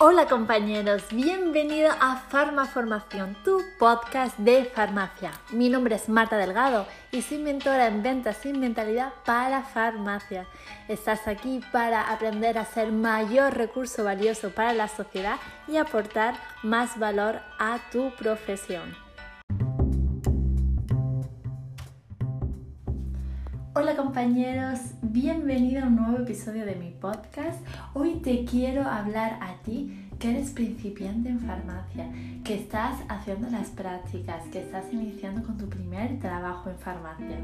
Hola compañeros, bienvenido a Farmaformación, tu podcast de farmacia. Mi nombre es Marta Delgado y soy mentora en ventas sin mentalidad para farmacia. Estás aquí para aprender a ser mayor recurso valioso para la sociedad y aportar más valor a tu profesión. Hola compañeros, bienvenido a un nuevo episodio de mi podcast. Hoy te quiero hablar a ti que eres principiante en farmacia, que estás haciendo las prácticas, que estás iniciando con tu primer trabajo en farmacia.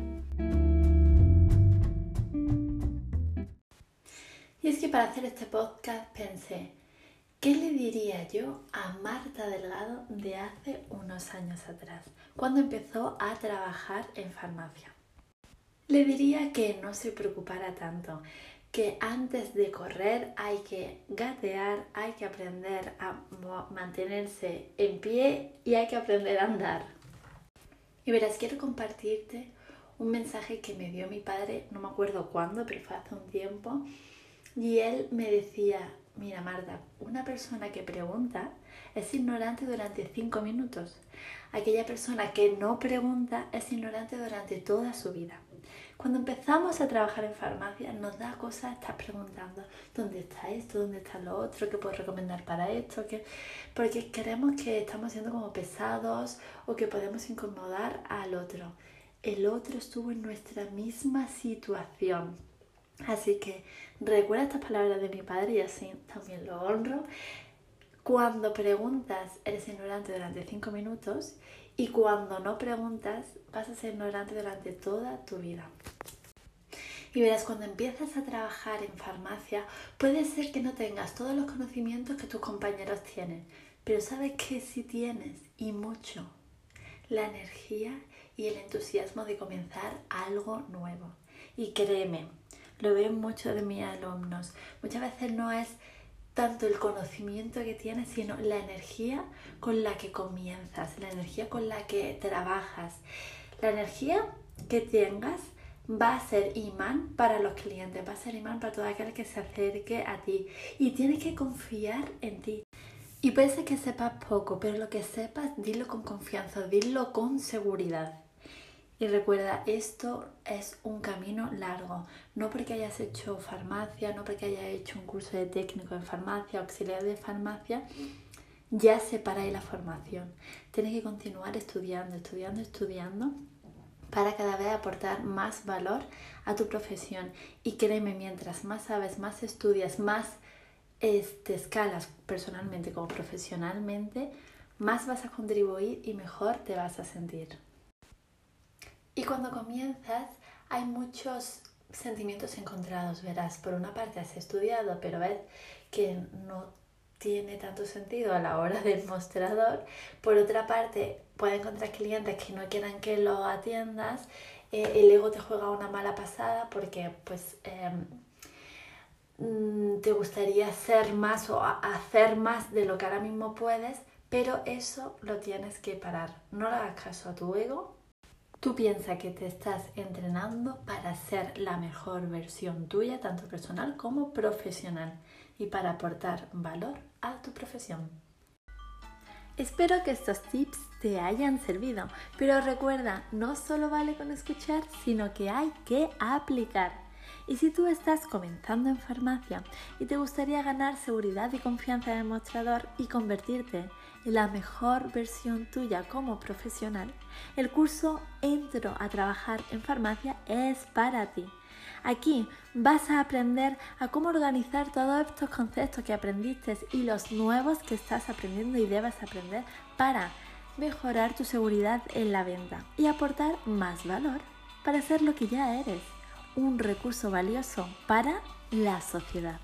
Y es que para hacer este podcast pensé, ¿qué le diría yo a Marta Delgado de hace unos años atrás, cuando empezó a trabajar en farmacia? Le diría que no se preocupara tanto, que antes de correr hay que gatear, hay que aprender a mantenerse en pie y hay que aprender a andar. Y verás, quiero compartirte un mensaje que me dio mi padre, no me acuerdo cuándo, pero fue hace un tiempo, y él me decía, mira Marta, una persona que pregunta es ignorante durante cinco minutos. Aquella persona que no pregunta es ignorante durante toda su vida. Cuando empezamos a trabajar en farmacia nos da cosas estar preguntando dónde está esto, dónde está lo otro, qué puedo recomendar para esto, ¿Qué? porque creemos que estamos siendo como pesados o que podemos incomodar al otro. El otro estuvo en nuestra misma situación. Así que recuerda estas palabras de mi padre y así también lo honro. Cuando preguntas, eres ignorante durante cinco minutos y cuando no preguntas, vas a ser ignorante durante toda tu vida. Y verás, cuando empiezas a trabajar en farmacia, puede ser que no tengas todos los conocimientos que tus compañeros tienen, pero sabes que sí tienes, y mucho, la energía y el entusiasmo de comenzar algo nuevo. Y créeme, lo veo mucho de mis alumnos. Muchas veces no es tanto el conocimiento que tienes, sino la energía con la que comienzas, la energía con la que trabajas. La energía que tengas va a ser imán para los clientes, va a ser imán para todo aquel que se acerque a ti y tienes que confiar en ti. Y puede ser que sepas poco, pero lo que sepas, dilo con confianza, dilo con seguridad. Y recuerda, esto es un camino largo. No porque hayas hecho farmacia, no porque hayas hecho un curso de técnico en farmacia, auxiliar de farmacia, ya separáis la formación. Tienes que continuar estudiando, estudiando, estudiando para cada vez aportar más valor a tu profesión. Y créeme, mientras más sabes, más estudias, más te escalas personalmente como profesionalmente, más vas a contribuir y mejor te vas a sentir. Y cuando comienzas hay muchos sentimientos encontrados, verás. Por una parte has estudiado, pero ves que no tiene tanto sentido a la hora del mostrador. Por otra parte, puedes encontrar clientes que no quieran que lo atiendas. Eh, el ego te juega una mala pasada porque pues em, mm, te gustaría hacer más o hacer más de lo que ahora mismo puedes, pero eso lo tienes que parar. No le hagas caso a tu ego Tú piensas que te estás entrenando para ser la mejor versión tuya, tanto personal como profesional, y para aportar valor a tu profesión. Espero que estos tips te hayan servido, pero recuerda, no solo vale con escuchar, sino que hay que aplicar. Y si tú estás comenzando en farmacia y te gustaría ganar seguridad y confianza en el mostrador y convertirte en la mejor versión tuya como profesional, el curso Entro a trabajar en farmacia es para ti. Aquí vas a aprender a cómo organizar todos estos conceptos que aprendiste y los nuevos que estás aprendiendo y debes aprender para mejorar tu seguridad en la venta y aportar más valor para ser lo que ya eres un recurso valioso para la sociedad.